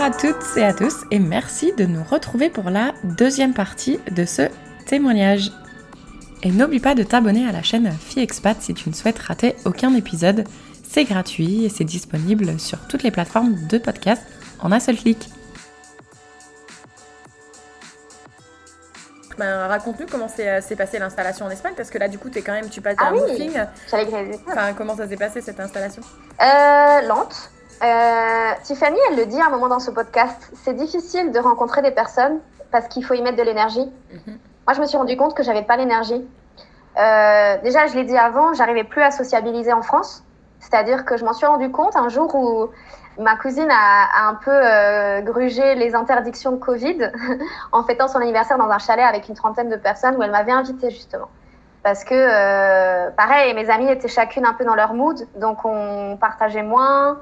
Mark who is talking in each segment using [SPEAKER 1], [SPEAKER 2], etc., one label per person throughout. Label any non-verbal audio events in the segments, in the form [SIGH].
[SPEAKER 1] Bonjour à toutes et à tous et merci de nous retrouver pour la deuxième partie de ce témoignage. Et n'oublie pas de t'abonner à la chaîne FiExpat si tu ne souhaites rater aucun épisode. C'est gratuit et c'est disponible sur toutes les plateformes de podcast en un seul clic.
[SPEAKER 2] Ben, raconte-nous comment s'est passée l'installation en Espagne, parce que là, du coup, es quand même, tu passes
[SPEAKER 3] Ah
[SPEAKER 2] un
[SPEAKER 3] oui.
[SPEAKER 2] Enfin, comment ça s'est passé cette installation?
[SPEAKER 3] Euh, lente. Euh, Tiffany, elle le dit à un moment dans ce podcast, c'est difficile de rencontrer des personnes parce qu'il faut y mettre de l'énergie.
[SPEAKER 2] Mhm.
[SPEAKER 3] Moi, je me suis rendu compte que j'avais pas l'énergie. Euh, déjà, je l'ai dit avant, j'arrivais plus à sociabiliser en France. C'est-à-dire que je m'en suis rendu compte un jour où ma cousine a, a un peu euh, grugé les interdictions de Covid [LAUGHS] en fêtant son anniversaire dans un chalet avec une trentaine de personnes où elle m'avait invitée justement. Parce que, euh, pareil, mes amies étaient chacune un peu dans leur mood, donc on partageait moins.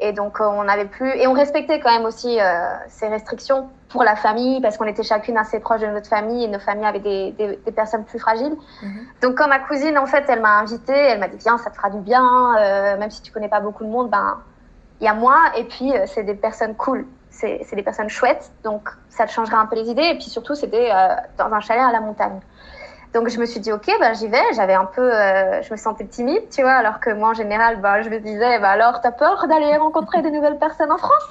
[SPEAKER 3] Et donc, on n'avait plus. Et on respectait quand même aussi euh, ces restrictions pour la famille, parce qu'on était chacune assez proche de notre famille et nos familles avaient des, des, des personnes plus fragiles.
[SPEAKER 2] Mhm.
[SPEAKER 3] Donc, quand ma cousine, en fait, elle m'a invitée, elle m'a dit Viens, ça te fera du bien, euh, même si tu connais pas beaucoup de monde, ben, il y a moi, et puis euh, c'est des personnes cool, c'est des personnes chouettes, donc ça te changera un peu les idées. Et puis surtout, c'était euh, dans un chalet à la montagne. Donc je me suis dit ok, ben j'y vais. J'avais un peu, euh, je me sentais timide, tu vois, alors que moi en général, ben, je me disais, ben, alors t'as peur d'aller rencontrer de nouvelles personnes en France? [LAUGHS]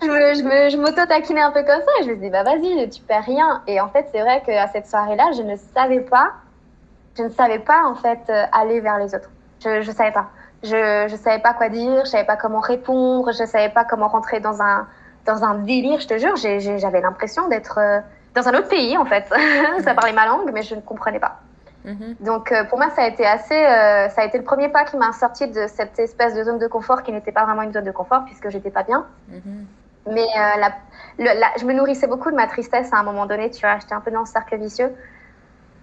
[SPEAKER 3] Je m'auto taquinais un peu comme ça. Et je me dis bah vas-y, tu perds rien. Et en fait, c'est vrai qu'à cette soirée-là, je ne savais pas, je ne savais pas en fait euh, aller vers les autres. Je, je savais pas. Je, je savais pas quoi dire, je savais pas comment répondre, je savais pas comment rentrer dans un, dans un délire. Je te jure, j'avais l'impression d'être euh, dans un autre pays en fait. [LAUGHS] ça parlait ma langue, mais je ne comprenais pas.
[SPEAKER 2] Mhm.
[SPEAKER 3] Donc euh, pour moi, ça a été assez, euh, ça a été le premier pas qui m'a sorti de cette espèce de zone de confort qui n'était pas vraiment une zone de confort puisque j'étais pas bien.
[SPEAKER 2] Mhm.
[SPEAKER 3] Mais euh, la, le- la- je me nourrissais beaucoup de ma tristesse à un moment donné, tu vois, j'étais un peu dans ce cercle vicieux.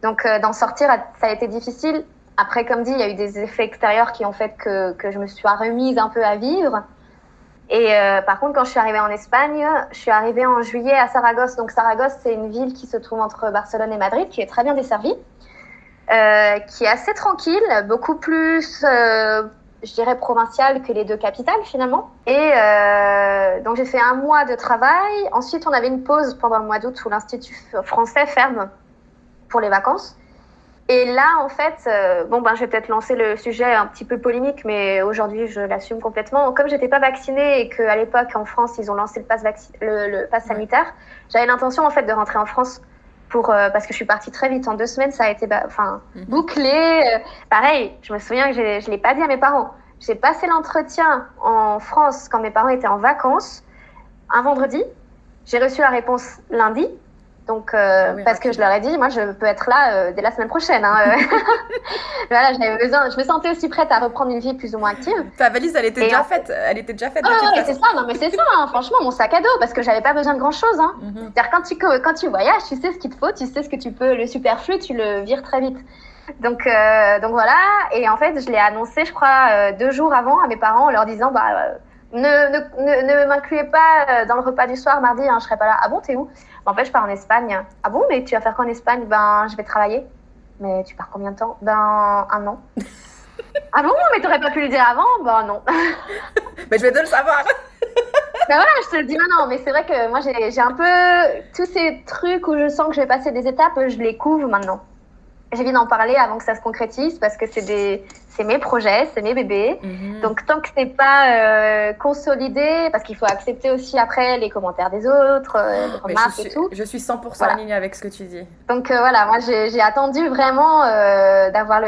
[SPEAKER 3] Donc d'en sortir, ça a été difficile. Après, comme dit, il y a eu des effets extérieurs qui ont fait que, que je me suis remise un peu à vivre. Et euh, par contre, quand je suis arrivée en Espagne, je suis arrivée en juillet à Saragosse. Donc Saragosse, c'est une ville qui se trouve entre Barcelone et Madrid, qui est très bien desservie, euh, qui est assez tranquille, beaucoup plus, euh, je dirais, provinciale que les deux capitales finalement. Et donc j'ai fait un mois de travail. Ensuite, on avait une pause pendant le mois d'août où l'Institut français ferme pour les vacances. Et là, en fait, euh, bon, ben, je vais peut-être lancer le sujet un petit peu polémique, mais aujourd'hui, je l'assume complètement. Comme j'étais pas vaccinée et qu'à l'époque, en France, ils ont lancé le pass, le, le pass sanitaire, j'avais l'intention, en fait, de rentrer en France pour, euh, parce que je suis partie très vite. En deux semaines, ça a été, bah, enfin,
[SPEAKER 2] Mhm.
[SPEAKER 3] bouclé. Euh, pareil, je me souviens que j'ai- je l'ai pas dit à mes parents. J'ai passé l'entretien en France quand mes parents étaient en vacances, un vendredi. J'ai reçu la réponse lundi. Donc, euh,
[SPEAKER 2] Ah oui,
[SPEAKER 3] parce que je leur ai dit, moi, je peux être là euh, dès la semaine prochaine. Hein, euh. [LAUGHS] voilà, j'avais besoin. Je me sentais aussi prête à reprendre une vie plus ou moins active.
[SPEAKER 2] Ta valise, elle était
[SPEAKER 3] Et
[SPEAKER 2] déjà
[SPEAKER 3] en-
[SPEAKER 2] faite. Elle était déjà faite.
[SPEAKER 3] Ah ouais, c'est ça, non mais c'est ça, hein, franchement, mon sac à dos, parce que j'avais pas besoin de grand chose. Hein.
[SPEAKER 2] Mhm.
[SPEAKER 3] C'est-à-dire quand tu, quand tu voyages, tu sais ce qu'il te faut, tu sais ce que tu peux, le superflu, tu le vires très vite. Donc, euh, donc voilà, et en fait, je l'ai annoncé, je crois, deux jours avant à mes parents en leur disant, bah, ne, ne, ne, ne m'incluez pas euh, dans le repas du soir mardi, hein, je serai pas là. Ah bon, t'es où? En fait, je pars en Espagne. Ah bon, mais tu vas faire quoi en Espagne? Ben, je vais travailler. Mais tu pars combien de temps? Ben, un an. [LAUGHS] ah bon, mais t'aurais pas pu le dire avant? Ben non. [LAUGHS]
[SPEAKER 2] Mais je vais te le savoir. [LAUGHS]
[SPEAKER 3] Ben voilà, je te le dis maintenant, mais c'est vrai que moi j'ai j'ai un peu tous ces trucs où je sens que je vais passer des étapes, je les couvre maintenant. J'ai envie d'en parler avant que ça se concrétise parce que c'est des c'est mes projets, c'est mes bébés.
[SPEAKER 2] Mhm.
[SPEAKER 3] Donc tant que c'est pas euh, consolidé, parce qu'il faut accepter aussi après les commentaires des autres, euh, les remarques
[SPEAKER 2] je,
[SPEAKER 3] et
[SPEAKER 2] suis,
[SPEAKER 3] tout.
[SPEAKER 2] je suis 100%
[SPEAKER 3] Voilà.
[SPEAKER 2] en ligne avec ce que tu dis.
[SPEAKER 3] Donc euh, voilà, moi j'ai attendu vraiment d'avoir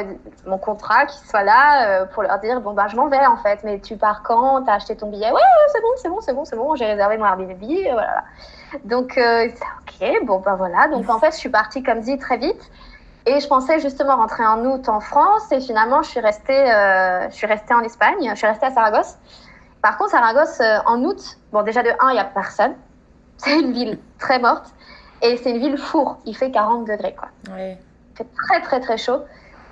[SPEAKER 3] mon contrat qui soit là pour leur dire bon ben je m'en vais en fait, mais tu pars quand? T'as acheté ton billet? Ouais, ouais c'est bon, c'est bon, c'est bon, c'est bon, j'ai réservé mon Airbnb, voilà. Donc c'est ok, bon ben voilà. Donc en fait je suis partie comme dit très vite et je pensais justement rentrer en août en France et finalement je suis restée, euh, je suis restée en Espagne, je suis restée à Saragosse. Par contre Saragosse euh, en août, bon déjà de 1 il y a personne, [LAUGHS] c'est une ville très morte. Et c'est une ville four, il fait 40 degrés quoi. Il fait très très très chaud.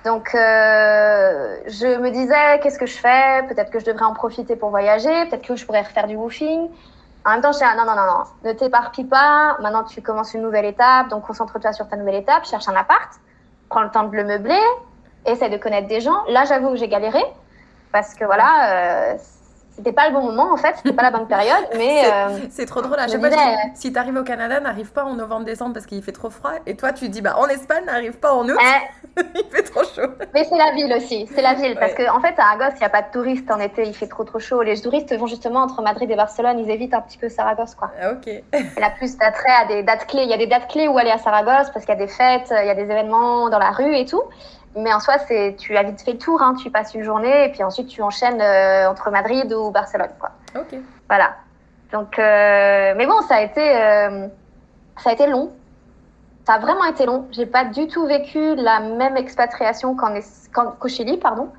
[SPEAKER 3] Donc euh, je me disais qu'est-ce que je fais? Peut-être que je devrais en profiter pour voyager, peut-être que je pourrais refaire du woofing. En même temps, je dis ah, non non non non, ne t'éparpille pas. Maintenant tu commences une nouvelle étape, donc concentre-toi sur ta nouvelle étape, cherche un appart, prends le temps de le meubler, essaie de connaître des gens. Là, j'avoue que j'ai galéré parce que voilà, euh, c'était pas le bon moment en fait, c'était pas la bonne période, [LAUGHS] mais euh,
[SPEAKER 1] C'est trop drôle. À chaque fois, si t'arrives au Canada, n'arrive pas en novembre-décembre parce qu'il fait trop froid. Et toi, tu dis, bah en Espagne, n'arrive pas en août,
[SPEAKER 3] eh, [LAUGHS]
[SPEAKER 1] il fait trop.
[SPEAKER 3] Mais c'est la ville aussi, c'est la ville parce
[SPEAKER 1] Ouais.
[SPEAKER 3] que en fait à Saragosse il y a pas de touristes en été, il fait trop trop chaud. Les touristes vont justement entre Madrid et Barcelone, ils évitent un petit peu Saragosse quoi.
[SPEAKER 1] Ah, ok. [LAUGHS]
[SPEAKER 3] Elle a plus d'attrait à des dates clés. Il y a des dates clés où aller à Saragosse parce qu'il y a des fêtes, il y a des événements dans la rue et tout. Mais en soi, c'est tu as vite fait le tour, hein. tu passes une journée et puis ensuite tu enchaînes euh, entre Madrid ou Barcelone. Quoi.
[SPEAKER 1] Ok.
[SPEAKER 3] Voilà. Donc, euh, mais bon, ça a été, euh, ça a été long. Ça a vraiment été long. J'ai pas du tout vécu la même expatriation qu'au Chili, pardon.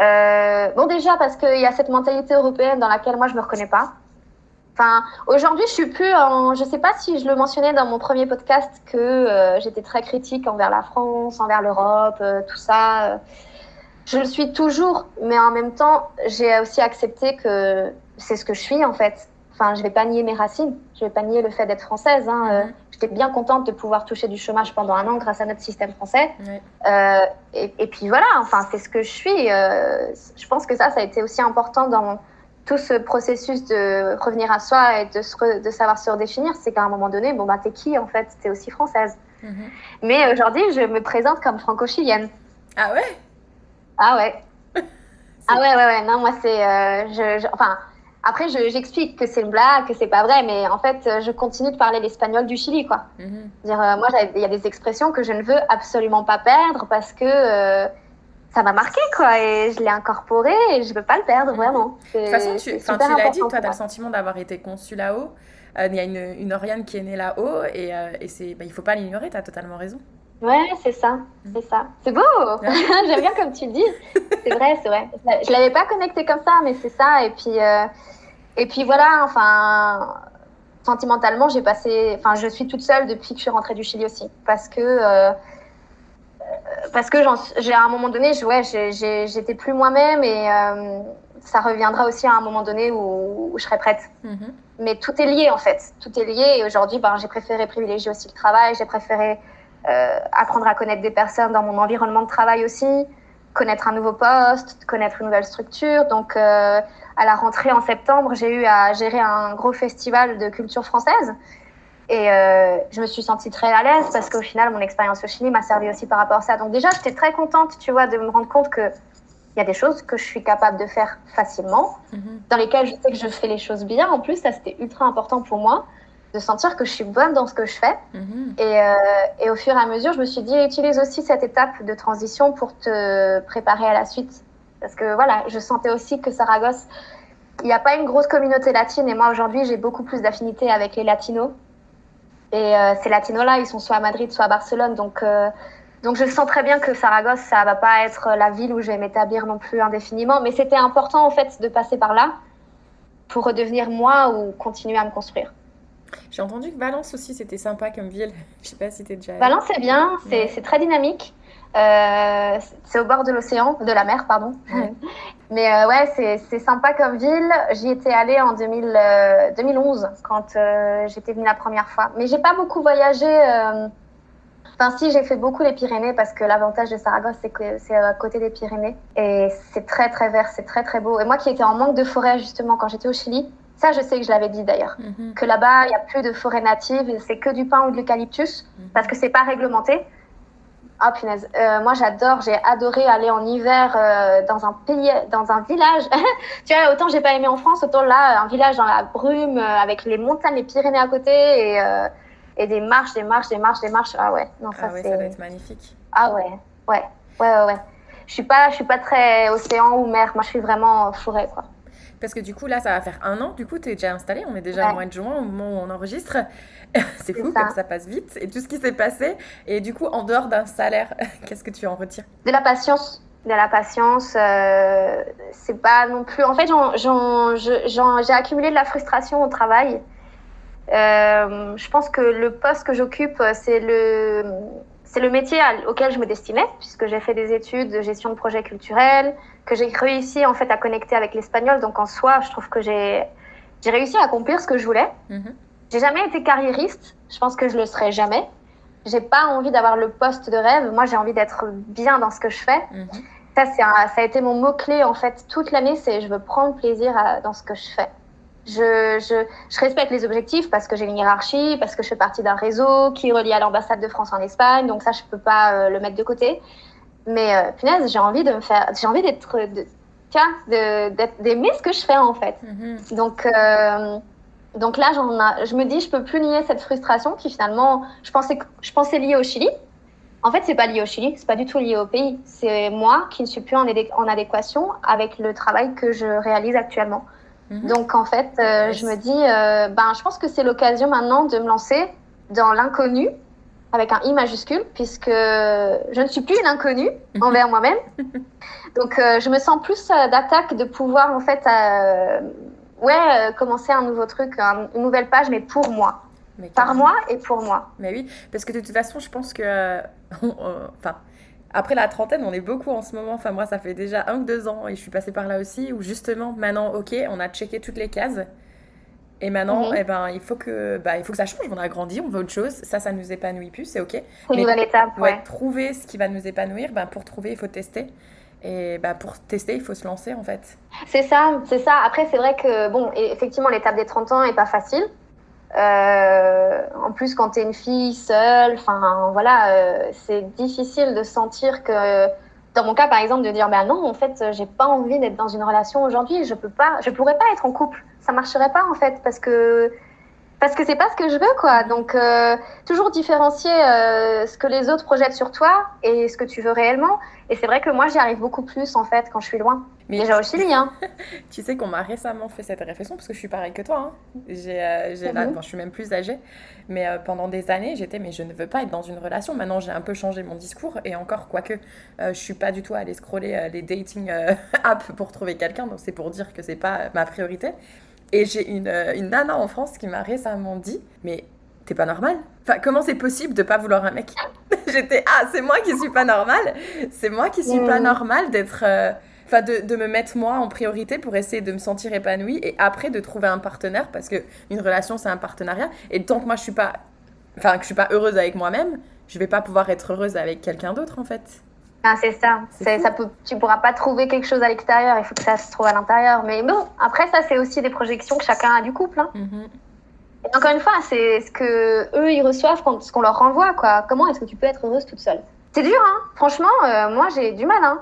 [SPEAKER 3] Euh, bon, déjà parce qu'il y a cette mentalité européenne dans laquelle moi je me reconnais pas. Enfin, aujourd'hui, je suis plus en. Je sais pas si je le mentionnais dans mon premier podcast que euh, j'étais très critique envers la France, envers l'Europe, euh, tout ça. Je le suis toujours, mais en même temps, j'ai aussi accepté que c'est ce que je suis en fait. Enfin, je vais pas nier mes racines, je vais pas nier le fait d'être française. Hein. Euh,
[SPEAKER 1] Mhm.
[SPEAKER 3] J'étais bien contente de pouvoir toucher du chômage pendant un an grâce à notre système français. Euh, et, et puis voilà, enfin, c'est ce que je suis. Euh, je pense que ça, ça a été aussi important dans tout ce processus de revenir à soi et de, se re- de savoir se redéfinir. C'est qu'à un moment donné, bon, bah, t'es qui en fait? T'es aussi française.
[SPEAKER 1] Mhm.
[SPEAKER 3] Mais aujourd'hui, je me présente comme franco-chilienne.
[SPEAKER 1] Ah ouais?
[SPEAKER 3] Ah ouais. [LAUGHS] Ah ouais, ouais, ouais. Non, moi, c'est. euh, je, je- enfin, après, je- j'explique que c'est une blague, que c'est pas vrai, mais en fait, je continue de parler l'espagnol du Chili, quoi.
[SPEAKER 1] Mhm.
[SPEAKER 3] Dire, euh, moi, il y a des expressions que je ne veux absolument pas perdre parce que euh, ça m'a marqué, quoi, et je l'ai incorporé et je veux pas le perdre, vraiment.
[SPEAKER 1] De toute façon, tu, l'as dit, toi, tu as le sentiment d'avoir été conçu là-haut. Euh, Il y a une, une Oriane qui est née là-haut et, et c'est, bah, il faut pas l'ignorer, tu as totalement raison.
[SPEAKER 3] Ouais, c'est ça, c'est ça. C'est beau [LAUGHS] J'aime bien comme tu dis. C'est vrai, c'est vrai. Je l'avais pas connecté comme ça, mais c'est ça. Et puis, euh, et puis voilà, enfin, sentimentalement, j'ai passé... Enfin, je suis toute seule depuis que je suis rentrée du Chili aussi. Parce que... euh, parce que j'ai à un moment donné, je- ouais, j'étais plus moi-même et euh, ça reviendra aussi à un moment donné où, où je serai prête.
[SPEAKER 1] Mhm.
[SPEAKER 3] Mais tout est lié en fait, tout est lié. Et aujourd'hui, ben, j'ai préféré privilégier aussi le travail, j'ai préféré euh, apprendre à connaître des personnes dans mon environnement de travail aussi, connaître un nouveau poste, connaître une nouvelle structure. Donc, euh, à la rentrée en septembre, j'ai eu à gérer un gros festival de culture française. Et euh, je me suis sentie très à l'aise parce qu'au final, mon expérience au Chili m'a servi aussi par rapport à ça. Donc déjà, j'étais très contente, tu vois, de me rendre compte que il y a des choses que je suis capable de faire facilement
[SPEAKER 1] Mhm.
[SPEAKER 3] dans lesquelles je sais que je fais les choses bien. En plus, ça c'était ultra important pour moi de sentir que je suis bonne dans ce que je fais.
[SPEAKER 1] Mhm.
[SPEAKER 3] Et, euh, et au fur et à mesure, je me suis dit, utilise aussi cette étape de transition pour te préparer à la suite. Parce que voilà, je sentais aussi que Saragosse, il n'y a pas une grosse communauté latine. Et moi, aujourd'hui, j'ai beaucoup plus d'affinité avec les latinos. Et euh, ces latinos-là, ils sont soit à Madrid, soit à Barcelone. Donc, euh, donc je sens très bien que Saragosse, ça va pas être la ville où je vais m'établir non plus indéfiniment. Mais c'était important, en fait, de passer par là pour redevenir moi ou continuer à me construire.
[SPEAKER 1] J'ai entendu que Valence aussi, c'était sympa comme ville. [LAUGHS] Je sais pas si t'es déjà allée.
[SPEAKER 3] Valence, c'est bien, c'est
[SPEAKER 1] Ouais.
[SPEAKER 3] c'est très dynamique. Euh, c'est au bord de l'océan, de la mer, pardon.
[SPEAKER 1] Ouais. [LAUGHS]
[SPEAKER 3] Mais euh, ouais, c'est- sympa comme ville. J'y étais allée en 2000, euh, 2011 quand j'étais venue la première fois. Mais j'ai pas beaucoup voyagé. Enfin, si, j'ai fait beaucoup les Pyrénées parce que l'avantage de Saragosse, c'est que c'est à côté des Pyrénées. Et c'est très, très vert, c'est très, très beau. Et moi qui étais en manque de forêt, justement, quand j'étais au Chili, ça, je sais que je l'avais dit d'ailleurs
[SPEAKER 1] Mhm.
[SPEAKER 3] que là-bas, il n'y a plus de forêt native, c'est que du pin ou de l'eucalyptus,
[SPEAKER 1] Mhm.
[SPEAKER 3] parce que c'est pas réglementé. Ah punaise, Euh, moi j'adore, j'ai adoré aller en hiver euh, dans un pays, dans un village. [LAUGHS] tu vois, autant j'ai pas aimé en France, autant là, un village dans la brume, euh, avec les montagnes, les Pyrénées à côté, et, euh, et des marches, des marches, des marches, des marches. Ah ouais, non, ça
[SPEAKER 1] Ah ouais, ça doit être magnifique.
[SPEAKER 3] Ah ouais, ouais, ouais, ouais, ouais. Je suis pas, je suis pas très océan ou mer, moi je suis vraiment forêt, quoi.
[SPEAKER 1] Parce que du coup, là, ça va faire un an. Du coup, tu es déjà installé. On est déjà
[SPEAKER 3] Ouais.
[SPEAKER 1] au mois de juin au moment où on enregistre. [LAUGHS] c'est fou
[SPEAKER 3] ça.
[SPEAKER 1] comme ça passe vite. Et tout ce qui s'est passé. Et du coup, en dehors d'un salaire, [LAUGHS] qu'est-ce que tu en retires?
[SPEAKER 3] De la patience. De la patience, euh, c'est pas non plus. En fait, j'ai accumulé de la frustration au travail. Euh, je pense que le poste que j'occupe, c'est le, c'est le métier auquel je me destinais, puisque j'ai fait des études de gestion de projets culturels, que j'ai réussi en fait à connecter avec l'espagnol. Donc en soi, je trouve que j'ai, j'ai réussi à accomplir ce que je voulais.
[SPEAKER 1] Mhm.
[SPEAKER 3] J'ai jamais été carriériste. Je pense que je le serai jamais. J'ai pas envie d'avoir le poste de rêve. Moi, j'ai envie d'être bien dans ce que je fais.
[SPEAKER 1] Mhm.
[SPEAKER 3] Ça, un- ça a été mon mot-clé en fait toute l'année, c'est je veux prendre plaisir à- dans ce que je fais. Je, je, je respecte les objectifs parce que j'ai une hiérarchie, parce que je fais partie d'un réseau qui relie à l'ambassade de France en Espagne, donc ça, je peux pas euh, le mettre de côté. Mais euh, punaise, j'ai envie de me faire, j'ai envie d'être, d'être- d'aimer ce que je fais en fait.
[SPEAKER 2] Mhm.
[SPEAKER 3] Donc, euh, donc là, a- je me dis, je peux plus nier cette frustration qui finalement, je pensais, je pensais liée au Chili. En fait, c'est pas lié au Chili, c'est pas du tout lié au pays. C'est moi qui ne suis plus en adéquation avec le travail que je réalise actuellement.
[SPEAKER 2] Mhm.
[SPEAKER 3] Donc en fait, euh, je me dis, euh, ben, je pense que c'est l'occasion maintenant de me lancer dans l'inconnu avec un I majuscule, puisque je ne suis plus une inconnue envers moi-même. [LAUGHS] Donc euh, je me sens plus d'attaque de pouvoir en fait, ouais, commencer un nouveau truc, un- une nouvelle page, mais pour moi,
[SPEAKER 2] Mais
[SPEAKER 3] par moi et pour moi.
[SPEAKER 2] Mais oui, parce que de toute façon, je pense que. [LAUGHS] Enfin. Après la trentaine, on est beaucoup en ce moment. Enfin, moi, ça fait déjà un ou deux ans et je suis passée par là aussi. Où justement, maintenant, ok, on a checké toutes les cases. Et maintenant,
[SPEAKER 3] Mhm.
[SPEAKER 2] eh ben, il faut que, bah, il faut que ça change. On a grandi, on veut autre chose. Ça, ça nous épanouit plus, c'est ok.
[SPEAKER 3] C'est une nouvelle étape,
[SPEAKER 2] Ouais,
[SPEAKER 3] ouais.
[SPEAKER 2] trouver ce qui va nous épanouir. Ben, pour trouver, il faut tester. Et bah, pour tester, il faut se lancer en fait.
[SPEAKER 3] C'est ça, c'est ça. Après, c'est vrai que, bon, effectivement, l'étape des 30 ans est pas facile. Euh, en plus, quand tu es une fille seule, enfin, voilà, euh, c'est difficile de sentir que, dans mon cas, par exemple, de dire, ben non, en fait, j'ai pas envie d'être dans une relation aujourd'hui, je peux pas, je pourrais pas être en couple. Ça marcherait pas, en fait, parce que, parce que c'est pas ce que je veux, quoi. Donc, euh, toujours différencier euh, ce que les autres projettent sur toi et ce que tu veux réellement. Et c'est vrai que moi, j'y arrive beaucoup plus, en fait, quand je suis loin.
[SPEAKER 2] Mais
[SPEAKER 3] Déjà au Chili, hein. [LAUGHS]
[SPEAKER 2] Tu sais qu'on m'a récemment fait cette réflexion parce que je suis pareil que toi. hein. J'ai, euh, j'ai là-
[SPEAKER 3] Mhm.
[SPEAKER 2] bon, je suis même plus âgée, mais euh, pendant des années, j'étais mais je ne veux pas être dans une relation. Maintenant, j'ai un peu changé mon discours et encore, quoique, je suis pas du tout allée scroller les dating [LAUGHS] apps pour trouver quelqu'un. Donc c'est pour dire que c'est pas ma priorité. Et j'ai une, euh, une nana en France qui m'a récemment dit, mais t'es pas normal. Enfin, comment c'est possible de pas vouloir un mec? [LAUGHS] J'étais ah, c'est moi qui suis pas normale. C'est moi qui suis pas normale d'être. euh, Enfin, de, de me mettre moi en priorité pour essayer de me sentir épanouie et après de trouver un partenaire parce que une relation c'est un partenariat et tant que moi je suis pas enfin que je suis pas heureuse avec moi-même je vais pas pouvoir être heureuse avec quelqu'un d'autre en fait
[SPEAKER 3] Ah, c'est ça.
[SPEAKER 2] C'est
[SPEAKER 3] ça peut, tu pourras pas trouver quelque chose à l'extérieur. Il faut que ça se trouve à l'intérieur. Mais bon, après ça, c'est aussi des projections que chacun a du couple. hein.
[SPEAKER 2] Mhm.
[SPEAKER 3] Et encore une fois, c'est ce que eux ils reçoivent quand ce qu'on leur renvoie. Quoi. Comment est-ce que tu peux être heureuse toute seule? C'est dur, hein. Franchement, euh, moi j'ai du mal. Hein.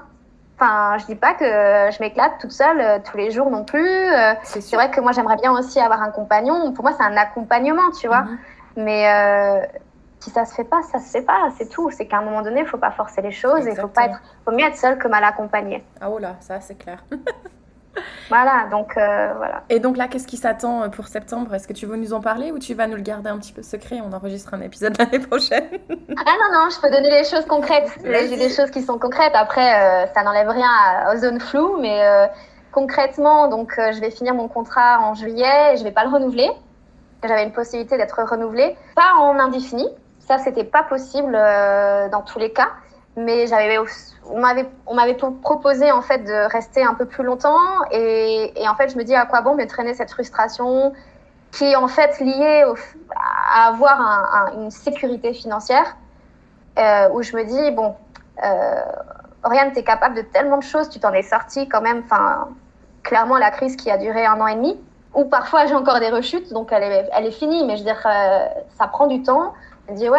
[SPEAKER 3] Enfin, je dis pas que je m'éclate toute seule euh, tous les jours non plus. Euh,
[SPEAKER 2] c'est
[SPEAKER 3] c'est vrai que moi j'aimerais bien aussi avoir un compagnon. Pour moi, c'est un accompagnement, tu vois.
[SPEAKER 2] Mhm.
[SPEAKER 3] Mais si ça se fait pas, ça se fait pas. C'est tout. C'est qu'à un moment donné, il faut pas forcer les choses. Il faut pas être. Faut mieux être seul que mal accompagné.
[SPEAKER 2] ah oh là ça c'est clair [LAUGHS]
[SPEAKER 3] Voilà. Donc euh, voilà.
[SPEAKER 2] et donc là qu'est-ce qui s'attend euh, pour septembre? Est-ce que tu veux nous en parler ou tu vas nous le garder un petit peu secret? On enregistre un épisode [LAUGHS] l'année prochaine
[SPEAKER 3] Ah non non, je peux donner les choses concrètes. J'ai des choses qui sont concrètes. Après, euh, ça n'enlève rien à- aux zones floues, mais euh, concrètement, donc je vais finir mon contrat en juillet. Et je vais pas le renouveler. J'avais une possibilité d'être renouvelée, pas en indéfini. Ça, c'était pas possible euh, dans tous les cas. Mais on m'avait, on m'avait pro- proposé en fait de rester un peu plus longtemps. Et, en fait, je me dis à quoi bon me traîner cette frustration qui est en fait liée à avoir un- un- une sécurité financière euh, où je me dis bon, euh, Oriane, tu es capable de tellement de choses, tu t'en es sorti quand même. Enfin, clairement, la crise qui a duré un an et demi, ou parfois j'ai encore des rechutes, donc elle est, elle est finie, mais je veux dire, euh, ça prend du temps. Elle me dit ouais,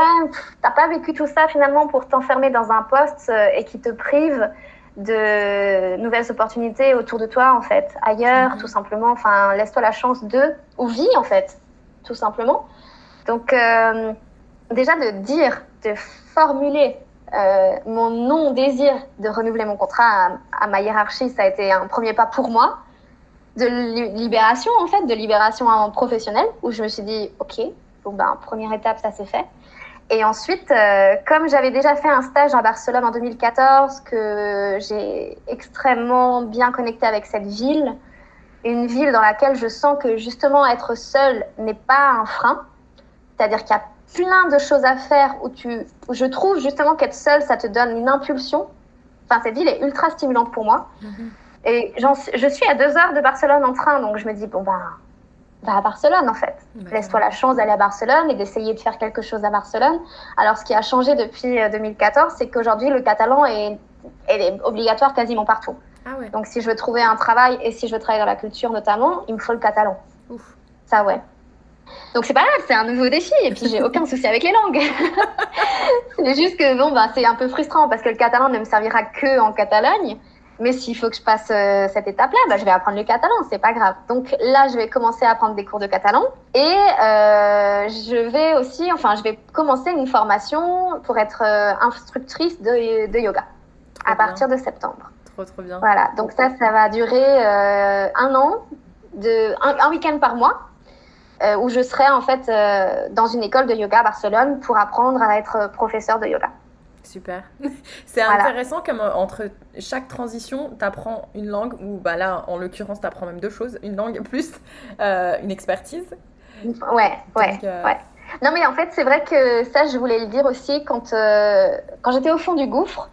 [SPEAKER 3] t'as pas vécu tout ça finalement pour t'enfermer dans un poste euh, et qui te prive de nouvelles opportunités autour de toi en fait, ailleurs,
[SPEAKER 2] Mhm.
[SPEAKER 3] tout simplement. Enfin, laisse-toi la chance de ou vis en fait, tout simplement. Donc euh, déjà de dire, de formuler euh, mon non-désir de renouveler mon contrat à, à ma hiérarchie, ça a été un premier pas pour moi de li- libération en fait, de libération en professionnelle où je me suis dit ok, bon ben première étape ça c'est fait. Et ensuite, euh, comme j'avais déjà fait un stage à Barcelone en 2014, que j'ai extrêmement bien connecté avec cette ville, une ville dans laquelle je sens que justement être seule n'est pas un frein, c'est-à-dire qu'il y a plein de choses à faire où, tu, où je trouve justement qu'être seule, ça te donne une impulsion. Enfin, cette ville est ultra stimulante pour moi.
[SPEAKER 2] Mhm.
[SPEAKER 3] Et je suis à deux heures de Barcelone en train, donc je me dis, bon, ben, à Barcelone en fait.
[SPEAKER 2] Bah,
[SPEAKER 3] Laisse-toi la chance d'aller à Barcelone et d'essayer de faire quelque chose à Barcelone. Alors, ce qui a changé depuis euh, 2014, c'est qu'aujourd'hui, le catalan est obligatoire quasiment partout.
[SPEAKER 2] Ah ouais.
[SPEAKER 3] Donc, si je veux trouver un travail et si je veux travailler dans la culture notamment, il me faut le catalan.
[SPEAKER 2] Ouf.
[SPEAKER 3] Ça, ouais. Donc, c'est pas grave, c'est un nouveau défi. Et puis, j'ai aucun souci avec les langues. [LAUGHS] c'est juste que, bon, bah, c'est un peu frustrant parce que le catalan ne me servira que en Catalogne. Mais s'il faut que je passe euh, cette étape-là, bah, je vais apprendre le catalan, c'est pas grave. Donc là, je vais commencer à prendre des cours de catalan et euh, je vais aussi, enfin, je vais commencer une formation pour être euh, instructrice de, de yoga
[SPEAKER 2] Trop
[SPEAKER 3] à
[SPEAKER 2] bien.
[SPEAKER 3] partir de septembre.
[SPEAKER 2] Trop, trop bien.
[SPEAKER 3] Voilà, donc ça, ça va durer un an, de, un, un week-end par mois, où je serai en fait dans une école de yoga à Barcelone pour apprendre à être professeur de yoga.
[SPEAKER 2] Super. [LAUGHS] C'est
[SPEAKER 3] Voilà.
[SPEAKER 2] intéressant comme euh, entre chaque transition, tu apprends une langue, ou bah là, en l'occurrence, tu apprends même deux choses, une langue [LAUGHS] plus euh, une expertise.
[SPEAKER 3] Ouais, ouais,
[SPEAKER 2] Donc, euh,
[SPEAKER 3] ouais. Non, mais en fait, c'est vrai que ça, je voulais le dire aussi quand, euh, quand j'étais au fond du gouffre,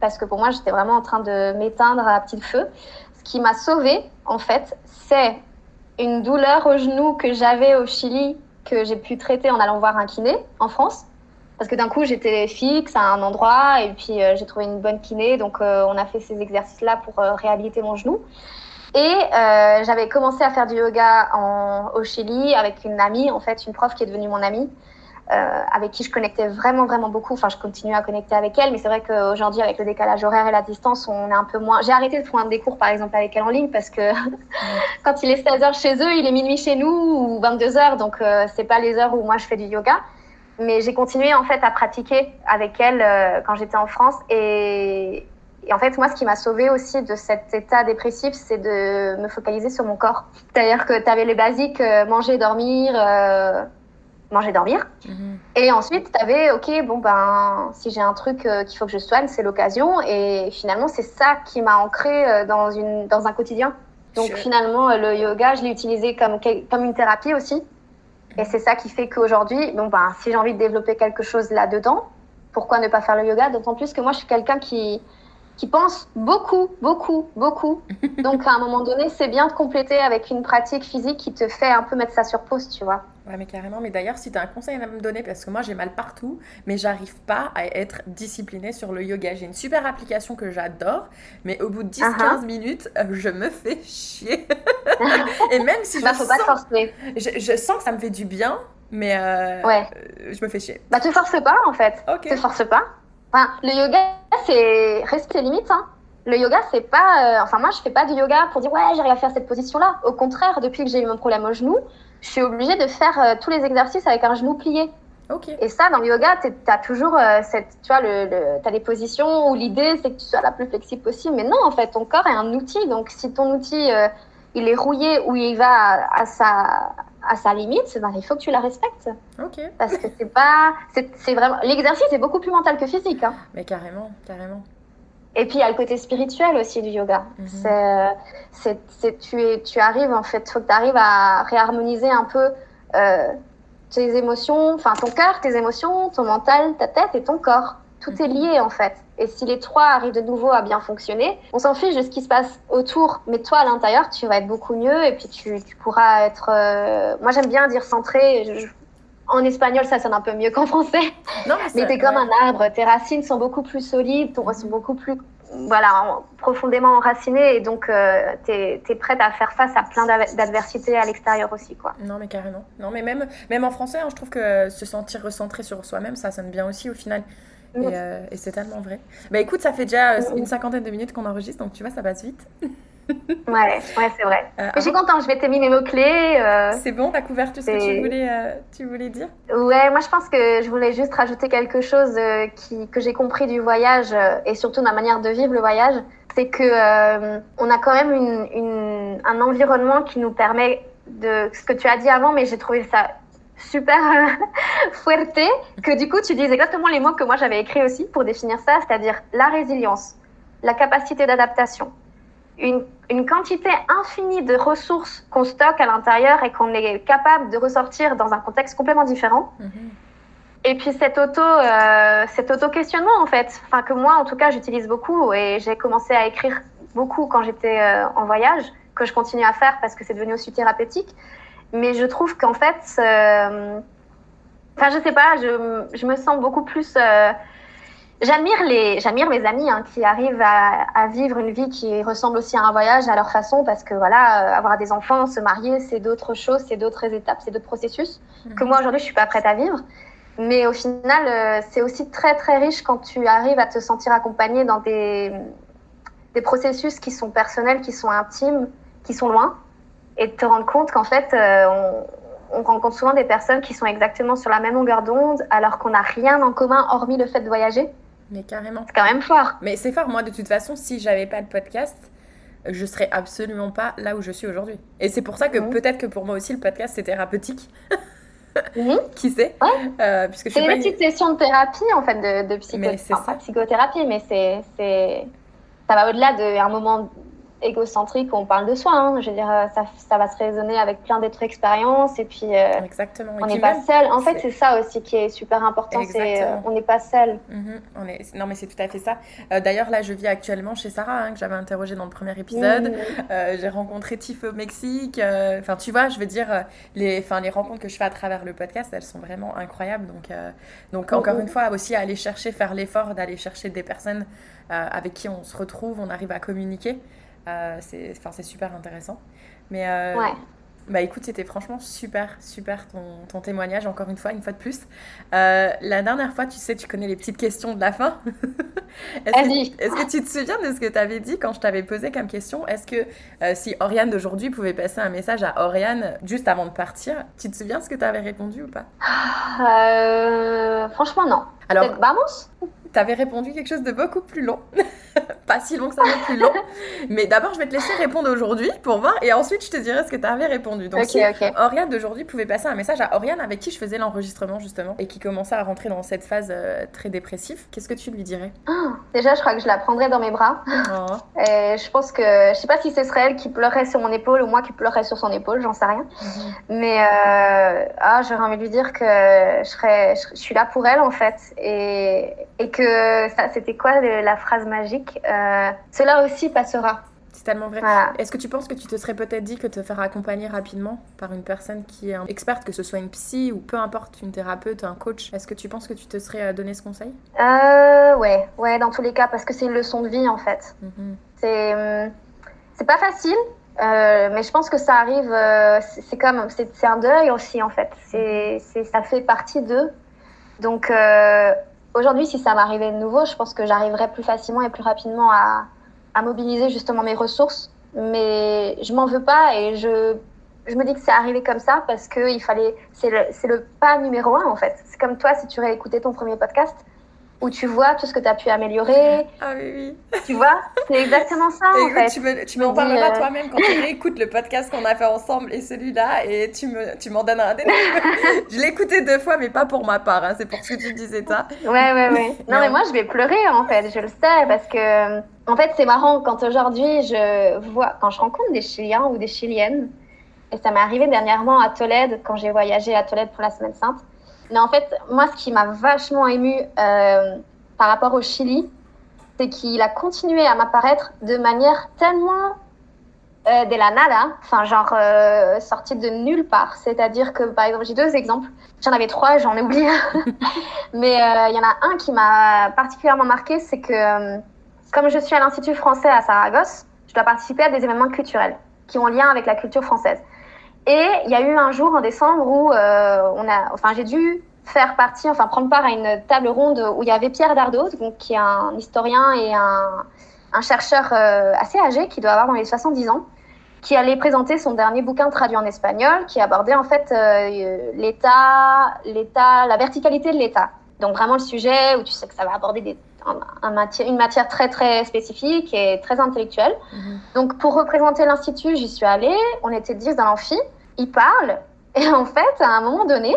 [SPEAKER 3] parce que pour moi, j'étais vraiment en train de m'éteindre à petit feu. Ce qui m'a sauvée, en fait, c'est une douleur au genou que j'avais au Chili, que j'ai pu traiter en allant voir un kiné en France. Parce que d'un coup, j'étais fixe à un endroit et puis euh, j'ai trouvé une bonne kiné. Donc, euh, on a fait ces exercices-là pour euh, réhabiliter mon genou. Et j'avais commencé à faire du yoga au Chili avec une amie, en fait, une prof qui est devenue mon amie, avec qui je connectais vraiment, vraiment beaucoup. Enfin, je continue à connecter avec elle, mais c'est vrai qu'aujourd'hui, avec le décalage horaire et la distance, on est un peu moins. J'ai arrêté de prendre des cours, par exemple, avec elle en ligne parce que [LAUGHS] quand il est 16h chez eux, il est minuit chez nous ou 22h, donc c'est pas les heures où moi je fais du yoga. Mais j'ai continué en fait à pratiquer avec elle euh, quand j'étais en France et, et en fait, moi, ce qui m'a sauvée aussi de cet état dépressif, c'est de me focaliser sur mon corps. C'est-à-dire que tu avais les basiques, euh, manger, dormir, euh, manger, dormir.
[SPEAKER 2] mhm.
[SPEAKER 3] Et ensuite, tu avais, OK, bon, ben, si j'ai un truc qu'il faut que je soigne, c'est l'occasion. Et finalement, c'est ça qui m'a ancré euh, dans, une, dans un quotidien. Donc finalement, le yoga, je l'ai utilisé comme, comme une thérapie aussi. Et c'est ça qui fait qu'aujourd'hui, bon, ben, si j'ai envie de développer quelque chose là-dedans, pourquoi ne pas faire le yoga? D'autant plus que moi, je suis quelqu'un qui, qui pense beaucoup, beaucoup, beaucoup. [LAUGHS] Donc à un moment donné, c'est bien de compléter avec une pratique physique qui te fait un peu mettre ça sur pause, tu vois.
[SPEAKER 2] Ouais, mais carrément. Mais d'ailleurs, si tu as un conseil à me donner, parce que moi j'ai mal partout, mais j'arrive pas à être disciplinée sur le yoga. J'ai une super application que j'adore, mais au bout de 10-15
[SPEAKER 3] Uh-huh.
[SPEAKER 2] minutes, euh, je me fais [LAUGHS] chier. Et même si je,
[SPEAKER 3] Bah, faut pas te
[SPEAKER 2] sens,
[SPEAKER 3] forcer.
[SPEAKER 2] je, je sens que ça me fait du bien, mais euh,
[SPEAKER 3] Ouais.
[SPEAKER 2] euh, je me fais chier.
[SPEAKER 3] Bah, te force pas, en fait.
[SPEAKER 2] Ok.
[SPEAKER 3] Te force pas. Enfin, le yoga, c'est rester limite. Hein. Le yoga, c'est pas. euh, Enfin, moi, je fais pas du yoga pour dire ouais, j'arrive à faire cette position-là. Au contraire, depuis que j'ai eu mon problème au genou, je suis obligée de faire euh, tous les exercices avec un genou plié. Et ça, dans le yoga, tu as toujours euh, cette. Tu vois, le, le, as des positions où l'idée, c'est que tu sois la plus flexible possible. Mais non, en fait, ton corps est un outil. Donc, si ton outil, euh, il est rouillé ou il va à, à sa, à sa limite, ben, il faut que tu la respectes.
[SPEAKER 2] Ok.
[SPEAKER 3] Parce que c'est pas. C'est c'est vraiment. L'exercice est beaucoup plus mental que physique. Hein.
[SPEAKER 2] Mais carrément, carrément.
[SPEAKER 3] Et puis il y a le côté spirituel aussi du yoga.
[SPEAKER 2] Mhm.
[SPEAKER 3] C'est, c'est, c'est- tu, es, tu arrives en fait, faut que tu arrives à réharmoniser un peu euh, tes émotions, enfin ton cœur, tes émotions, ton mental, ta tête et ton corps. Tout est lié en fait. Et si les trois arrivent de nouveau à bien fonctionner, on s'en fiche de ce qui se passe autour, mais toi à l'intérieur, tu vas être beaucoup mieux et puis tu, tu pourras être. euh, Moi j'aime bien dire centré. Je- En espagnol, ça sonne un peu mieux qu'en français. [LAUGHS]
[SPEAKER 2] Non,
[SPEAKER 3] Mais
[SPEAKER 2] c'est-
[SPEAKER 3] t'es comme
[SPEAKER 2] ouais.
[SPEAKER 3] un arbre, tes racines sont beaucoup plus solides, sont beaucoup plus voilà, en- profondément enracinées et donc euh, t'es es prête à faire face à plein d'ad- d'adversités à l'extérieur aussi. quoi.
[SPEAKER 2] Non, mais carrément. Non, mais même, même en français, hein, je trouve que se sentir recentré sur soi-même, ça sonne bien aussi au final. Et, euh, et c'est tellement vrai. Bah écoute, ça fait déjà euh, une cinquantaine de minutes qu'on enregistre, donc tu vois, ça passe vite. [LAUGHS]
[SPEAKER 3] Ouais, ouais c'est vrai.
[SPEAKER 2] Euh,
[SPEAKER 3] je suis contente, je vais t'aimer mes mots-clés. euh,
[SPEAKER 2] c'est bon, t'as couvert tout ce que tu voulais, euh, tu voulais dire?
[SPEAKER 3] Ouais, moi je pense que je voulais juste rajouter quelque chose qui, que j'ai compris du voyage et surtout de ma manière de vivre le voyage, c'est que on a quand même une, une- un environnement qui nous permet de ce que tu as dit avant, mais j'ai trouvé ça super euh, [LAUGHS] fuerte que du coup tu dises exactement les mots que moi j'avais écrits aussi pour définir ça, c'est-à-dire la résilience, la capacité d'adaptation, une, une quantité infinie de ressources qu'on stocke à l'intérieur et qu'on est capable de ressortir dans un contexte complètement différent.
[SPEAKER 2] Mhm.
[SPEAKER 3] Et puis cet auto, euh, cet auto-questionnement en fait, enfin que moi en tout cas j'utilise beaucoup et j'ai commencé à écrire beaucoup quand j'étais euh, en voyage, que je continue à faire parce que c'est devenu aussi thérapeutique. Mais je trouve qu'en fait, euh, enfin je sais pas, je, je me sens beaucoup plus, euh, j'admire les, j'admire mes amis hein, qui arrivent à, à, vivre une vie qui ressemble aussi à un voyage à leur façon, parce que voilà, euh, avoir des enfants, se marier, c'est d'autres choses, c'est d'autres étapes, c'est d'autres processus que moi aujourd'hui je suis pas prête à vivre. Mais au final, euh, c'est aussi très très riche quand tu arrives à te sentir accompagné dans des, des processus qui sont personnels, qui sont intimes, qui sont loin, et te rendre compte qu'en fait, euh, on, on, rencontre souvent des personnes qui sont exactement sur la même longueur d'onde, alors qu'on n'a rien en commun hormis le fait de voyager.
[SPEAKER 2] Mais carrément.
[SPEAKER 3] C'est quand même fort.
[SPEAKER 2] Mais c'est fort. Moi, de toute façon, si j'avais pas le podcast, je serais absolument pas là où je suis aujourd'hui. Et c'est pour ça que mmh. peut-être que pour moi aussi, le podcast, c'est thérapeutique. Mmh. [LAUGHS] Qui sait
[SPEAKER 3] ouais. euh, puisque C'est une petite session de thérapie, en fait, de, de psycho... enfin, pas psychothérapie, mais c'est ça va au-delà d'un moment égocentrique où on parle de soi. Hein. Je veux dire, euh, ça, ça, va se raisonner avec plein d'autres expériences et puis euh,
[SPEAKER 2] Exactement.
[SPEAKER 3] on n'est pas seul. En fait, c'est ça aussi qui est super important. C'est euh, on n'est pas seul.
[SPEAKER 2] Mm -hmm. on est... Non, mais c'est tout à fait ça. Euh, D'ailleurs, là, je vis actuellement chez Sarah, hein, que j'avais interrogée dans le premier épisode. Mmh. J'ai rencontré Tiff au Mexique. Enfin, tu vois, je veux dire, les, enfin, les rencontres que je fais à travers le podcast, elles sont vraiment incroyables. Donc, donc mmh. encore une fois, aussi aller chercher, faire l'effort d'aller chercher des personnes avec qui on se retrouve, on arrive à communiquer. Euh, c'est super intéressant. Mais euh,
[SPEAKER 3] ouais.
[SPEAKER 2] bah écoute, c'était franchement super, super ton, ton, témoignage, encore une fois, une fois de plus. Euh, la dernière fois, tu sais, tu connais les petites questions de la fin. [LAUGHS] Est-ce que, est que, tu te souviens de ce que tu avais dit quand je t'avais posé comme question? Est-ce que euh, si Oriane d'aujourd'hui pouvait passer un message à Oriane juste avant de partir, tu te souviens ce que tu avais répondu ou pas?
[SPEAKER 3] Franchement, non.
[SPEAKER 2] Alors,
[SPEAKER 3] vamos
[SPEAKER 2] tu avais répondu quelque chose de beaucoup plus long. [LAUGHS] pas si long que ça, mais plus long. Mais d'abord, je vais te laisser répondre aujourd'hui pour voir et ensuite je te dirai ce que tu avais répondu. Donc,
[SPEAKER 3] okay,
[SPEAKER 2] si
[SPEAKER 3] okay.
[SPEAKER 2] Oriane d'aujourd'hui pouvait passer un message à Oriane avec qui je faisais l'enregistrement justement et qui commençait à rentrer dans cette phase euh, très dépressive, qu'est-ce que tu lui dirais?
[SPEAKER 3] Oh, Déjà, je crois que je la prendrais dans mes bras.
[SPEAKER 2] Oh. [LAUGHS]
[SPEAKER 3] Et je pense que, je sais pas si ce serait elle qui pleurait sur mon épaule ou moi qui pleurais sur son épaule, j'en sais rien.
[SPEAKER 2] -hmm.
[SPEAKER 3] Mais euh, ah, j'aurais envie de lui dire que je, serais, je, je suis là pour elle en fait et, et que c'était quoi la phrase magique euh, Cela aussi passera.
[SPEAKER 2] C'est tellement vrai.
[SPEAKER 3] Voilà.
[SPEAKER 2] Est-ce que tu penses que tu te serais peut-être dit que te faire accompagner rapidement par une personne qui est experte, que ce soit une psy ou peu importe, une thérapeute, un coach, est-ce que tu penses que tu te serais donné ce conseil?
[SPEAKER 3] Euh, Ouais, ouais, dans tous les cas, parce que c'est une leçon de vie en fait.
[SPEAKER 2] Mm -hmm.
[SPEAKER 3] C'est c'est pas facile, euh, mais je pense que ça arrive. Euh, c'est comme c'est un deuil aussi en fait. C'est ça fait partie d'eux. Donc euh, Aujourd'hui, si ça m'arrivait de nouveau, je pense que j'arriverais plus facilement et plus rapidement à, à, mobiliser justement mes ressources. Mais je m'en veux pas et je, je me dis que c'est arrivé comme ça parce que il fallait, c'est le, le pas numéro un en fait. C'est comme toi, si tu écouté ton premier podcast, où tu vois tout ce que tu as pu améliorer.
[SPEAKER 2] Ah oui, oui.
[SPEAKER 3] Tu vois, c'est exactement ça
[SPEAKER 2] et
[SPEAKER 3] en fait.
[SPEAKER 2] Tu, me, tu m'en parleras euh... toi-même quand tu réécoutes le podcast qu'on a fait ensemble et celui-là et tu, me, tu m'en donneras des [LAUGHS] Je l'ai écouté deux fois, mais pas pour ma part, hein, c'est pour ce que tu disais ça.
[SPEAKER 3] Ouais, ouais, ouais. [LAUGHS] Non, mais moi je vais pleurer en fait, je le sais, parce que en fait c'est marrant quand aujourd'hui je vois, quand je rencontre des Chiliens ou des Chiliennes, et ça m'est arrivé dernièrement à Tolède, quand j'ai voyagé à Tolède pour la Semaine Sainte. Mais en fait, moi, ce qui m'a vachement ému euh, par rapport au Chili, c'est qu'il a continué à m'apparaître de manière tellement euh, de la nada, enfin genre euh, de nulle part. C'est-à-dire que, par exemple, j'ai deux exemples. J'en avais trois, j'en ai oublié. [LAUGHS] Mais il y en a un qui m'a particulièrement marqué, c'est que comme je suis à l'Institut français à Saragosse, je dois participer à des événements culturels qui ont lien avec la culture française. Et il y a eu un jour en décembre où euh, on a, enfin, j'ai dû faire partie, enfin prendre part à une table ronde où il y avait Pierre Dardot, donc, qui est un historien et un, un chercheur euh, assez âgé, qui doit avoir dans les 70 ans, qui allait présenter son dernier bouquin traduit en espagnol, qui abordait en fait euh, l'État, l'État, la verticalité de l'État. Donc vraiment le sujet où tu sais que ça va aborder des, un, un matière, une matière très très spécifique et très intellectuelle.
[SPEAKER 2] -hmm.
[SPEAKER 3] Donc pour représenter l'institut, j'y suis allée. On était 10 dans l'amphi. Il parle et en fait, à un moment donné,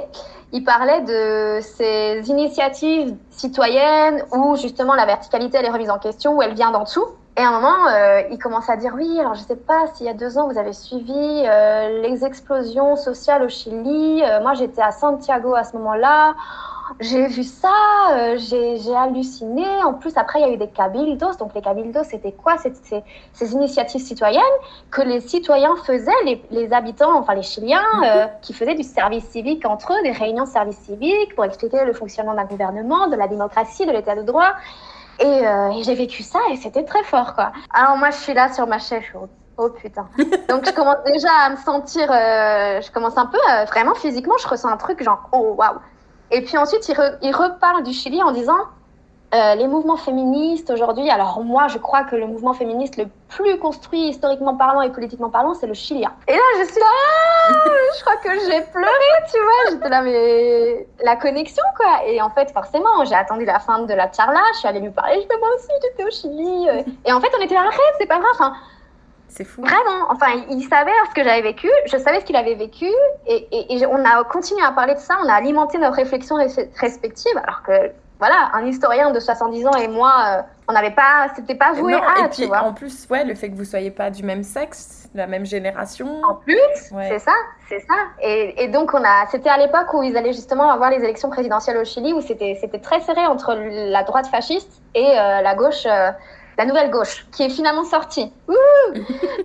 [SPEAKER 3] il parlait de ces initiatives citoyennes où justement la verticalité elle est remise en question, où elle vient d'en dessous. Et à un moment, euh, il commence à dire oui, alors je ne sais pas s'il y a deux ans vous avez suivi euh, les explosions sociales au Chili. Euh, moi j'étais à Santiago à ce moment-là. J'ai vu ça, euh, j'ai halluciné. En plus, après, il y a eu des cabildos. Donc, les cabildos, c'était quoi? C'était ces, initiatives citoyennes que les citoyens faisaient, les, les habitants, enfin les Chiliens, euh, qui faisaient du service civique entre eux, des réunions de service civique pour expliquer le fonctionnement d'un gouvernement, de la démocratie, de l'état de droit. Et, euh, et j'ai vécu ça et c'était très fort, quoi. Alors, moi, je suis là sur ma chaise, je suis au- Oh putain. [LAUGHS] Donc je commence déjà à me sentir, euh, je commence un peu, euh, vraiment physiquement, je ressens un truc genre, oh waouh. Et puis ensuite, il, re- il reparle du Chili en disant, euh, les mouvements féministes aujourd'hui, alors moi je crois que le mouvement féministe le plus construit historiquement parlant et politiquement parlant, c'est le chilien. Et là je suis là, ah, [LAUGHS] je crois que j'ai pleuré, tu vois, j'étais là, mais la connexion quoi. Et en fait, forcément, j'ai attendu la fin de la charla, je suis allée lui parler, je fais moi aussi, j'étais au Chili. euh. Et en fait, on était là, arrête, c'est pas grave. Enfin,
[SPEAKER 2] C'est fou.
[SPEAKER 3] Vraiment, enfin, il savait ce que j'avais vécu, je savais ce qu'il avait vécu, et, et- et on a continué à parler de ça, on a alimenté nos réflexions res- respectives, alors que, voilà, un historien de 70 ans et moi, euh, on n'avait pas, c'était pas voué
[SPEAKER 2] Non,
[SPEAKER 3] à,
[SPEAKER 2] et
[SPEAKER 3] tu
[SPEAKER 2] puis
[SPEAKER 3] vois.
[SPEAKER 2] en plus, ouais, le fait que vous soyez pas du même sexe, de la même génération.
[SPEAKER 3] En plus,
[SPEAKER 2] Ouais.
[SPEAKER 3] c'est ça, c'est ça. Et, et donc, on a, c'était à l'époque où ils allaient justement avoir les élections présidentielles au Chili, où c'était, c'était très serré entre la droite fasciste et euh, la gauche, euh, la nouvelle gauche, qui est finalement sortie.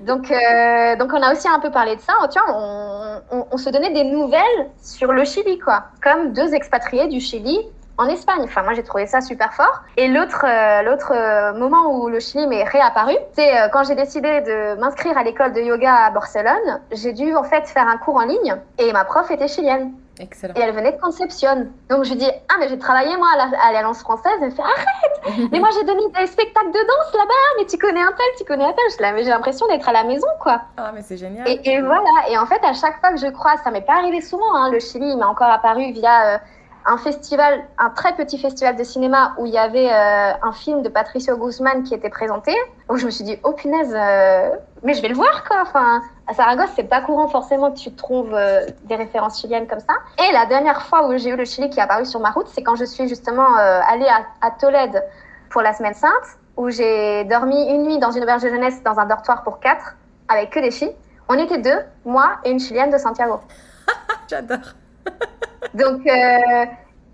[SPEAKER 3] Donc, euh, donc, on a aussi un peu parlé de ça. On, on, on se donnait des nouvelles sur le Chili, quoi. Comme deux expatriés du Chili en Espagne. Enfin, moi, j'ai trouvé ça super fort. Et l'autre, euh, l'autre euh, moment où le Chili m'est réapparu, c'est euh, quand j'ai décidé de m'inscrire à l'école de yoga à Barcelone. J'ai dû en fait faire un cours en ligne et ma prof était chilienne
[SPEAKER 2] Excellent.
[SPEAKER 3] et elle venait de Concepción. Donc je lui dis ah mais j'ai travaillé moi à la- à l'Alliance française. Elle me fait arrête. Mais moi j'ai donné des spectacles de danse là-bas. Mais tu connais un tel, tu connais un tel. Je suis là, mais j'ai l'impression d'être à la maison quoi.
[SPEAKER 2] Ah, mais c'est génial.
[SPEAKER 3] Et, et voilà. Et en fait, à chaque fois que je croise, ça m'est pas arrivé souvent. Hein, le Chili il m'est encore apparu via un festival, un très petit festival de cinéma où il y avait euh, un film de Patricio Guzman qui était présenté. Où je me suis dit, oh punaise, euh, mais je vais le voir quoi. Enfin, à Saragosse, c'est pas courant forcément que tu trouves euh, des références chiliennes comme ça. Et la dernière fois où j'ai eu le Chili qui est apparu sur ma route, c'est quand je suis justement allée à, à Tolède pour la semaine sainte, où j'ai dormi une nuit dans une auberge de jeunesse dans un dortoir pour quatre avec que des filles. On était deux, moi et une chilienne de Santiago. [LAUGHS]
[SPEAKER 2] J'adore. [LAUGHS]
[SPEAKER 3] Donc, euh,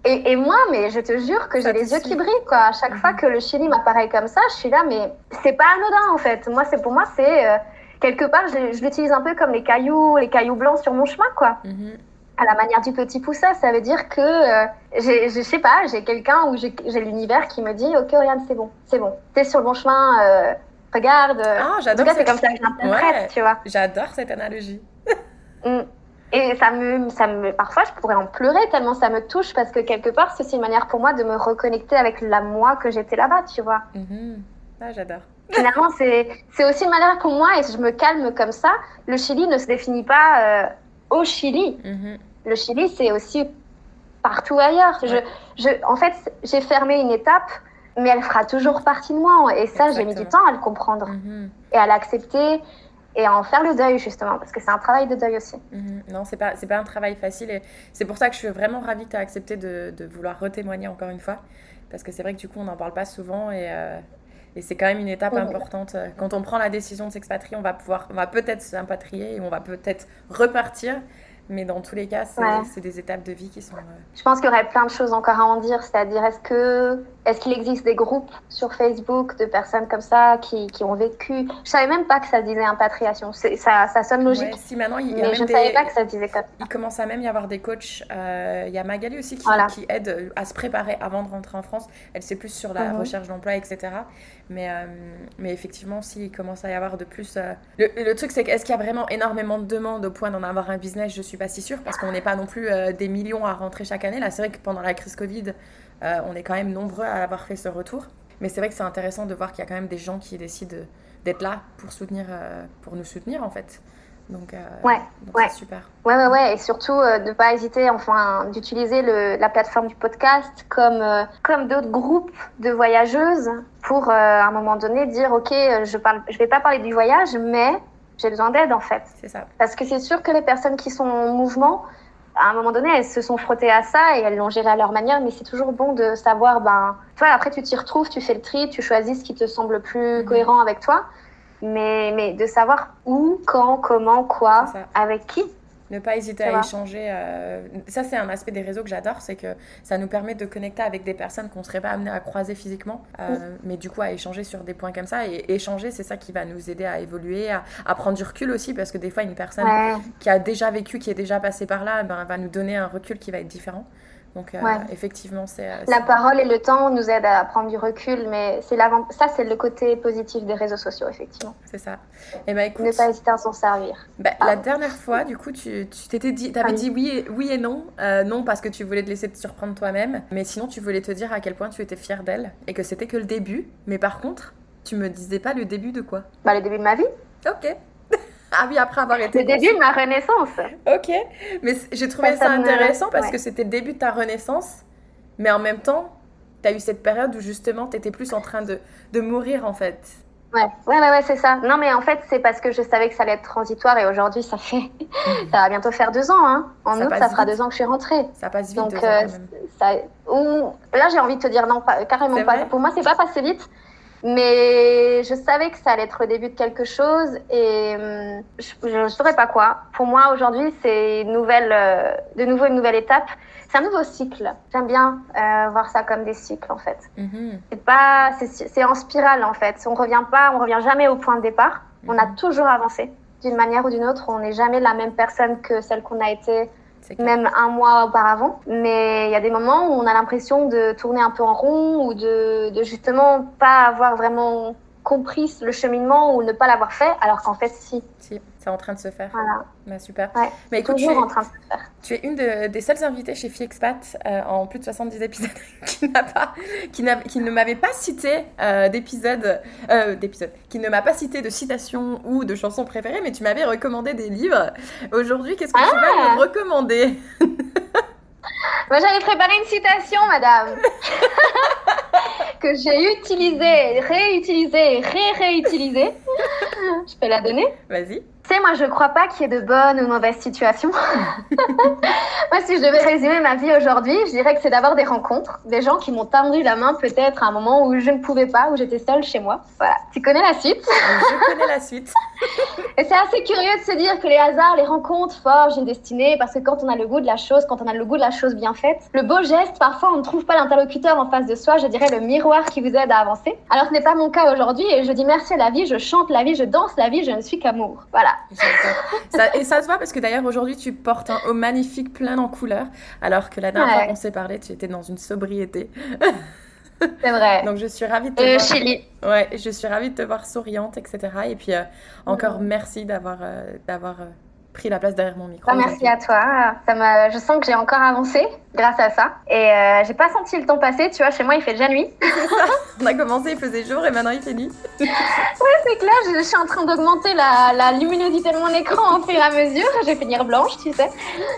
[SPEAKER 3] et, et moi, mais je te jure que j'ai les yeux qui brillent, quoi. À chaque
[SPEAKER 2] Mhm.
[SPEAKER 3] fois que le Chili m'apparaît comme ça, je suis là, mais c'est pas anodin, en fait. Moi, c'est pour moi, c'est euh, quelque part, je, je l'utilise un peu comme les cailloux, les cailloux blancs sur mon chemin, quoi.
[SPEAKER 2] Mhm.
[SPEAKER 3] À la manière du petit poussin, ça veut dire que, euh, je sais pas, j'ai quelqu'un ou j'ai l'univers qui me dit, ok, Oriane, c'est bon, c'est bon, t'es sur le bon chemin, euh, regarde.
[SPEAKER 2] Ah, j'adore
[SPEAKER 3] c'est
[SPEAKER 2] cette-
[SPEAKER 3] comme ça que je l'interprète,
[SPEAKER 2] Ouais.
[SPEAKER 3] tu vois.
[SPEAKER 2] J'adore cette analogie.
[SPEAKER 3] Mm. Et ça me, ça me, parfois, je pourrais en pleurer tellement ça me touche parce que quelque part, c'est aussi une manière pour moi de me reconnecter avec la moi que j'étais là-bas, tu vois.
[SPEAKER 2] Ah, j'adore. [LAUGHS]
[SPEAKER 3] Finalement, c'est, aussi une manière pour moi et je me calme comme ça. Le Chili ne se définit pas euh, au Chili.
[SPEAKER 2] Mhm.
[SPEAKER 3] Le Chili, c'est aussi partout ailleurs. Je,
[SPEAKER 2] Ouais.
[SPEAKER 3] je, en fait, j'ai fermé une étape, mais elle fera toujours partie de moi. Et ça, j'ai mis du temps à le comprendre
[SPEAKER 2] Mhm.
[SPEAKER 3] et à l'accepter et à en faire le deuil, justement, parce que c'est un travail de deuil aussi.
[SPEAKER 2] Mhm. Non, c'est pas, c'est pas un travail facile et c'est pour ça que je suis vraiment ravie que tu aies accepté de, de vouloir retémoigner encore une fois. Parce que c'est vrai que du coup, on n'en parle pas souvent et, euh, et c'est quand même une étape importante. Quand on prend la décision de s'expatrier, on va pouvoir, on va peut-être s'impatrier et on va peut-être repartir. Mais dans tous les cas, c'est
[SPEAKER 3] Ouais.
[SPEAKER 2] des étapes de vie qui sont. euh,
[SPEAKER 3] Je pense qu'il y aurait plein de choses encore à en dire, c'est-à-dire est-ce que est-ce qu'il existe des groupes sur Facebook de personnes comme ça qui, qui ont vécu? Je savais même pas que ça disait impatriation. Ça, ça sonne logique,
[SPEAKER 2] ouais, si maintenant, il y a
[SPEAKER 3] mais
[SPEAKER 2] même
[SPEAKER 3] je ne
[SPEAKER 2] des-
[SPEAKER 3] savais pas que ça disait comme ça.
[SPEAKER 2] Il commence à même y avoir des coachs. Euh, Il y a Magali aussi qui,
[SPEAKER 3] Voilà.
[SPEAKER 2] qui aide à se préparer avant de rentrer en France. Elle sait plus sur la
[SPEAKER 3] Mhm.
[SPEAKER 2] recherche d'emploi, etc. Mais, euh, mais effectivement, s'il commence à y avoir de plus. euh, Le, le truc, c'est qu'est-ce qu'il y a vraiment énormément de demandes au point d'en avoir un business? Je suis pas si sûre parce qu'on n'est pas non plus euh, des millions à rentrer chaque année. Là, c'est vrai que pendant la crise Covid, on est quand même nombreux à avoir fait ce retour. Mais c'est vrai que c'est intéressant de voir qu'il y a quand même des gens qui décident de- d'être là pour, soutenir, pour nous soutenir en fait. Donc, euh,
[SPEAKER 3] Ouais,
[SPEAKER 2] donc
[SPEAKER 3] ouais.
[SPEAKER 2] c'est super.
[SPEAKER 3] Ouais, ouais, ouais, et surtout euh, de pas hésiter, enfin, d'utiliser le- la plateforme du podcast comme euh, comme d'autres groupes de voyageuses pour euh, à un moment donné dire ok, euh, je parle, je vais pas parler du voyage, mais j'ai besoin d'aide en fait.
[SPEAKER 2] C'est ça.
[SPEAKER 3] Parce que c'est sûr que les personnes qui sont en mouvement, à un moment donné, elles se sont frottées à ça et elles l'ont géré à leur manière, mais c'est toujours bon de savoir, ben, toi, après, tu t'y retrouves, tu fais le tri, tu choisis ce qui te semble le plus cohérent avec toi, mais, mais de savoir où, quand, comment, quoi, avec qui.
[SPEAKER 2] Ne pas hésiter à échanger. Euh, ça, c'est un aspect des réseaux que j'adore, c'est que ça nous permet de connecter avec des personnes qu'on ne serait pas amené à croiser physiquement, euh, mais du coup à échanger sur des points comme ça. Et échanger, c'est ça qui va nous aider à évoluer, à, prendre du recul aussi, parce que des fois, une personne qui a déjà vécu, qui est déjà passée par là, ben, va nous donner un recul qui va être différent. Donc, euh, effectivement, c'est. Euh,
[SPEAKER 3] la parole et le temps nous aident à prendre du recul, mais c'est ça, c'est le côté positif des réseaux sociaux, effectivement.
[SPEAKER 2] C'est ça. Et eh ben, écoute,
[SPEAKER 3] ne pas hésiter à s'en servir.
[SPEAKER 2] Bah, la dernière fois, du coup, tu t'étais dit, avais dit oui et, oui et non. Euh, non, parce que tu voulais te laisser te surprendre toi-même, mais sinon, tu voulais te dire à quel point tu étais fière d'elle et que c'était que le début. Mais par contre, tu me disais pas le début de quoi?
[SPEAKER 3] Bah, le début de ma vie.
[SPEAKER 2] Ok. Ah oui, après avoir été.
[SPEAKER 3] Le début de ma renaissance.
[SPEAKER 2] Ok, mais j'ai trouvé ça, intéressant parce que c'était le début de ta renaissance, mais en même temps, tu as eu cette période où justement tu étais plus en train de, de mourir en fait.
[SPEAKER 3] Ouais, ouais, ouais, c'est ça. Non, mais en fait, c'est parce que je savais que ça allait être transitoire et aujourd'hui, ça fait. [LAUGHS] ça va bientôt faire deux ans. Hein. En août, ça fera deux ans que je suis rentrée.
[SPEAKER 2] Ça passe vite.
[SPEAKER 3] Donc, euh, ça... là, j'ai envie de te dire non, pas, carrément pas. Pour moi, c'est pas passé vite. Mais je savais que ça allait être le début de quelque chose et hum, je ne saurais pas quoi. Pour moi, aujourd'hui, c'est nouvelle, euh, de nouveau une nouvelle étape. C'est un nouveau cycle. J'aime bien euh, voir ça comme des cycles, en fait. Mm-hmm. C'est pas, c'est en spirale, en fait. On revient pas, on revient jamais au point de départ. On a mm-hmm. toujours avancé d'une manière ou d'une autre. On n'est jamais la même personne que celle qu'on a été même un mois auparavant. Mais il y a des moments où on a l'impression de tourner un peu en rond ou de, de justement pas avoir vraiment compris le cheminement ou ne pas l'avoir fait, alors qu'en fait, si.
[SPEAKER 2] Si, c'est en train de se faire.
[SPEAKER 3] Voilà.
[SPEAKER 2] Bah, super.
[SPEAKER 3] Ouais,
[SPEAKER 2] Mais
[SPEAKER 3] écoute, toujours tu es, en train de se faire.
[SPEAKER 2] Tu es une des seules invitées chez Fiexpat euh, en plus de 70 épisodes [LAUGHS] qui, n'a pas, qui, qui ne m'avait pas cité euh, d'épisodes, euh, qui ne m'a pas cité de citations ou de chansons préférées, mais tu m'avais recommandé des livres. Aujourd'hui, qu'est-ce que tu vas me ah recommander? [LAUGHS]
[SPEAKER 3] Moi, j'avais préparé une citation, madame, [LAUGHS] que j'ai utilisée, réutilisée, ré-réutilisée. [LAUGHS] Je peux la donner?
[SPEAKER 2] Vas-y.
[SPEAKER 3] Tu sais, moi, je crois pas qu'il y ait de bonnes ou de mauvaises situations. [LAUGHS] moi, si je devais résumer ma vie aujourd'hui, je dirais que c'est d'avoir des rencontres, des gens qui m'ont tendu la main peut-être à un moment où je ne pouvais pas, où j'étais seule chez moi. Voilà. Tu connais la suite?
[SPEAKER 2] Je connais la suite.
[SPEAKER 3] Et c'est assez curieux de se dire que les hasards, les rencontres forgent une destinée, parce que quand on a le goût de la chose, quand on a le goût de la chose bien faite, le beau geste, parfois on ne trouve pas l'interlocuteur en face de soi, je dirais le miroir qui vous aide à avancer. Alors ce n'est pas mon cas aujourd'hui et je dis merci à la vie, je chante la vie, je danse la vie, je ne suis qu'amour. Voilà.
[SPEAKER 2] Et ça se voit parce que d'ailleurs aujourd'hui tu portes un haut magnifique plein en couleurs, alors que la dernière fois qu'on s'est parlé, tu étais dans une sobriété.
[SPEAKER 3] C'est vrai. [LAUGHS]
[SPEAKER 2] Donc je suis ravie de te
[SPEAKER 3] voir. Chili.
[SPEAKER 2] Ouais, je suis ravie de te voir souriante, etc. Et puis euh, encore merci d'avoir euh, d'avoir euh, pris la place derrière mon micro.
[SPEAKER 3] Bah, merci à toi. Ça je sens que j'ai encore avancé grâce à ça. Et euh, j'ai pas senti le temps passer. Tu vois, chez moi, il fait déjà nuit. [LAUGHS]
[SPEAKER 2] On a commencé, il faisait jour et maintenant il fait nuit. [LAUGHS]
[SPEAKER 3] ouais, c'est clair. Je, suis en train d'augmenter la, la, luminosité de mon écran au fur et à mesure. Je vais finir blanche, tu sais.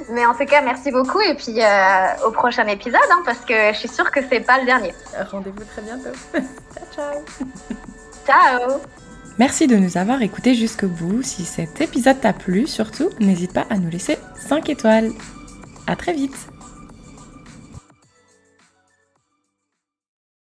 [SPEAKER 3] Mais en tout cas, merci beaucoup. Et puis euh, au prochain épisode, hein, parce que je suis sûre que c'est pas le dernier.
[SPEAKER 2] Rendez-vous très bientôt. [LAUGHS] ciao,
[SPEAKER 3] ciao. Ciao.
[SPEAKER 1] Merci de nous avoir écoutés jusqu'au bout. Si cet épisode t'a plu, surtout, n'hésite pas à nous laisser 5 étoiles. À très vite